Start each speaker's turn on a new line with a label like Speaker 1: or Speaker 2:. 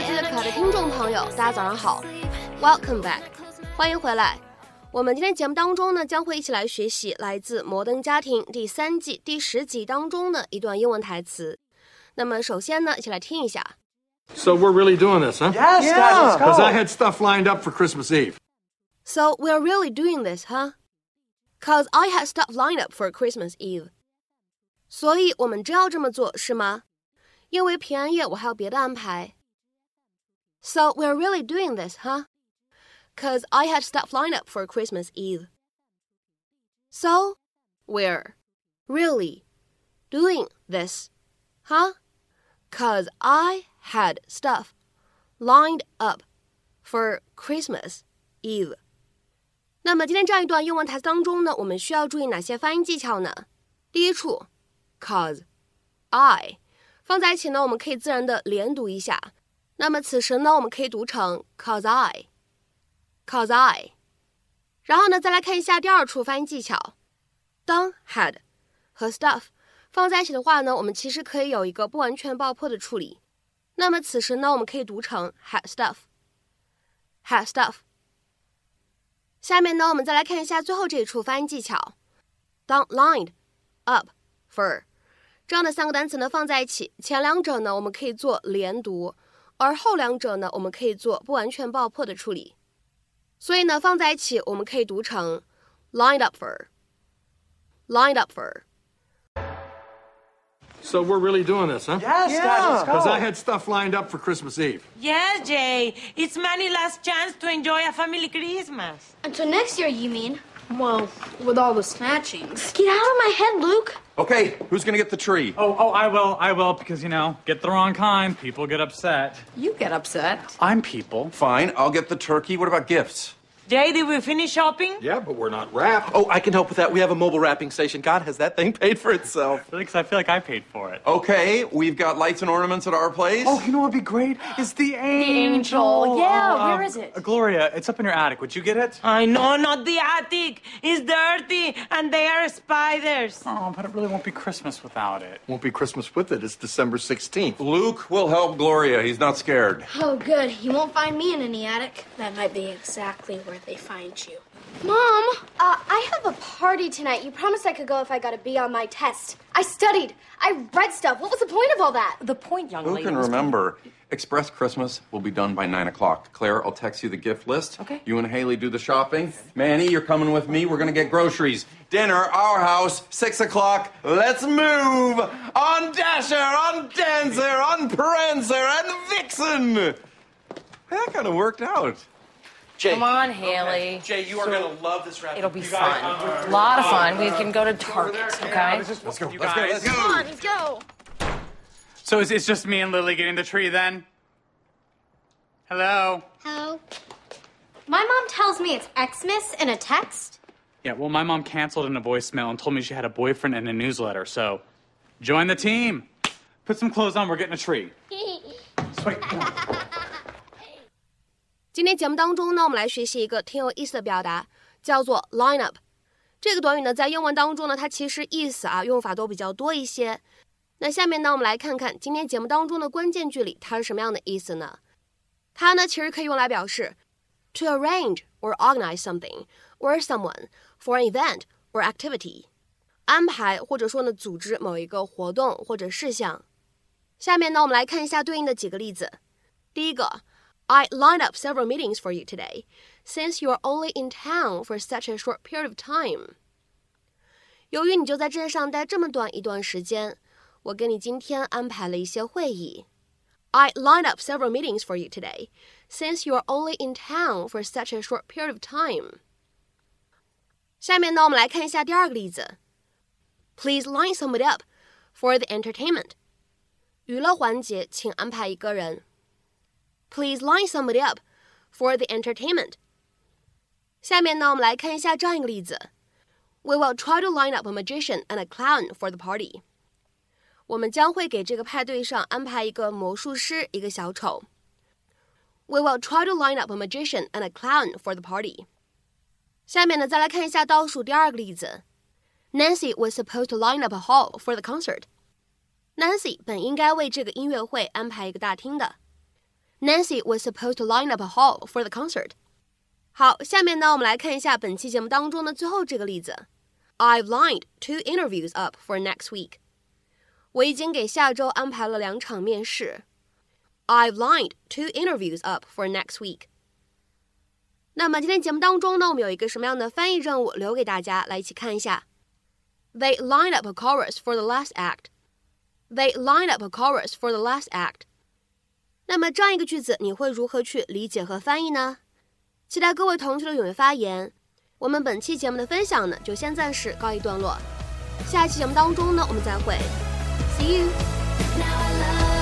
Speaker 1: 嗨，各位可爱的听众朋友，大家早上好，Welcome back，欢迎回来。我们今天节目当中呢，将会一起来学习来自《摩登家庭》第三季第十集当中的一段英文台词。那么首先呢，一起来听一下。
Speaker 2: So we're really doing this, huh?
Speaker 3: Yes,
Speaker 4: Yeah.
Speaker 3: Go.
Speaker 2: Because I had stuff lined up for Christmas Eve.
Speaker 1: So we're really doing this, huh? Cause I had stuff lined up for Christmas Eve. 所以我们真要这么做是吗？因为平安夜我还有别的安排。So we're really doing this, huh? Cause I had stuff lined up for Christmas Eve. So we're really doing this, huh? Cause I had stuff lined up for Christmas Eve. 那么今天这样一段英文台词当中呢，我们需要注意哪些发音技巧呢？第一处，cause I 放在一起呢，我们可以自然的连读一下。 那么此时呢，我们可以读成 cause I，cause I。然后呢，再来看一下第二处发音技巧。当 had 和 stuff 放在一起的话呢，我们其实可以有一个不完全爆破的处理。那么此时呢，我们可以读成 had stuff，had stuff。下面呢，我们再来看一下最后这一处发音技巧。当 lined up for 这样的三个单词呢放在一起，前两者呢我们可以做连读，而后两者呢我们可以做不完全爆破的处理。所以呢，放在一起我们可以读成 lined up for，lined up for。
Speaker 2: So we're really doing this, huh?
Speaker 3: Yes, Dad, let's go.
Speaker 2: Because I had stuff lined up for Christmas Eve.
Speaker 4: Yes, Jay. It's Manny's last chance to enjoy a family Christmas.
Speaker 5: Until next year, you mean?
Speaker 6: Well, with all the snatchings.
Speaker 5: Get out of my head, Luke.
Speaker 7: Okay, who's gonna get the tree?
Speaker 8: Oh, oh, I will, I will, because, you know, get the wrong kind, people get upset.
Speaker 6: You get upset.
Speaker 8: I'm people.
Speaker 7: Fine, I'll get the turkey. What about gifts?
Speaker 4: Jay, did we finish shopping?
Speaker 2: Yeah, but we're not wrapped.
Speaker 3: Oh, I can help with that. We have a mobile wrapping station. God, has that thing paid for itself?
Speaker 8: Because I feel like I paid for it.
Speaker 7: Okay, we've got lights and ornaments at our place.
Speaker 8: Oh, you know what'd be great? It's the angel.
Speaker 6: The angel. Yeah,
Speaker 8: Oh,
Speaker 6: where
Speaker 8: um,
Speaker 6: is it?
Speaker 8: Gloria, it's up in your attic. Would you get it?
Speaker 4: I know, not the attic. It's dirty, and they are spiders.
Speaker 8: Oh, but it really won't be Christmas without it.
Speaker 2: Won't be Christmas with it. It's December 16th.
Speaker 7: Luke will help Gloria. He's not scared.
Speaker 5: Oh, good. He won't find me in any attic.
Speaker 6: That might be exactly where they find you.
Speaker 5: Mom, uh, I have a party tonight. You promised I could go if I got a B on my test. I studied. I read stuff. What was the point of all that?
Speaker 4: The point, young
Speaker 7: Who
Speaker 4: lady.
Speaker 7: can
Speaker 4: was-
Speaker 7: remember? Express Christmas will be done by 9 o'clock. Claire, I'll text you the gift list.
Speaker 4: Okay.
Speaker 7: You and Haley do the shopping. Manny, you're coming with me. We're gonna get groceries. Dinner, our house, 6 o'clock. Let's move! On Dasher, on Dancer, on Prancer, and Vixen! That kind of worked out.
Speaker 3: Jay.
Speaker 4: Come on, Haley.
Speaker 3: Jay, you are gonna love this wrapping.
Speaker 4: It'll be fun. A lot of fun. We can go to Target, okay?
Speaker 7: Let's go, let's go, let's go!
Speaker 5: Come on, let's go.
Speaker 8: So it's, it's just me and Lily getting the tree then? Hello?
Speaker 5: Hello. My mom tells me it's Xmas in a text.
Speaker 8: Yeah, well, my mom canceled in a voicemail and told me she had a boyfriend and a newsletter, so join the team. Put some clothes on, we're getting a tree. Sweet.
Speaker 1: 今天节目当中呢，我们来学习一个挺有意思的表达，叫做 line up。这个短语呢，在英文当中呢，它其实意思啊用法都比较多一些。那下面呢，我们来看看今天节目当中的关键句里它是什么样的意思呢？它呢，其实可以用来表示 to arrange or organize something or someone for an event or activity，安排或者说呢组织某一个活动或者事项。下面呢，我们来看一下对应的几个例子。第一个。I lined up several meetings for you today, since you are only in town for such a short period of time. 由于你就在镇上待这么短一段时间，我给你今天安排了一些会议。I lined up several meetings for you today, since you are only in town for such a short period of time. 下面呢，我们来看一下第二个例子。Please line somebody up for the entertainment. 娱乐环节，请安排一个人。 Please line somebody up for the entertainment. 下面呢，我们来看一下这样一个例子：We will try to line up a magician and a clown for the party. 我们将会给这个派对上安排一个魔术师，一个小丑。We will try to line up a magician and a clown for the party. 下面呢，再来看一下倒数第二个例子：Nancy was supposed to line up a hall for the concert. Nancy 本应该为这个音乐会安排一个大厅的。 Nancy was supposed to line up a hall for the concert. 好，下面呢，我们来看一下本期节目当中的最后这个例子。I've lined two interviews up for next week. 我已经给下周安排了两场面试。I've lined two interviews up for next week. 那么今天节目当中呢，我们有一个什么样的翻译任务留给大家，来一起看一下。They line up a chorus for the last act. They line up a chorus for the last act. 那么这样一个句子，你会如何去理解和翻译呢？期待各位同学的踊跃发言。我们本期节目的分享呢，就先暂时告一段落。下一期节目当中呢，我们再会。See you.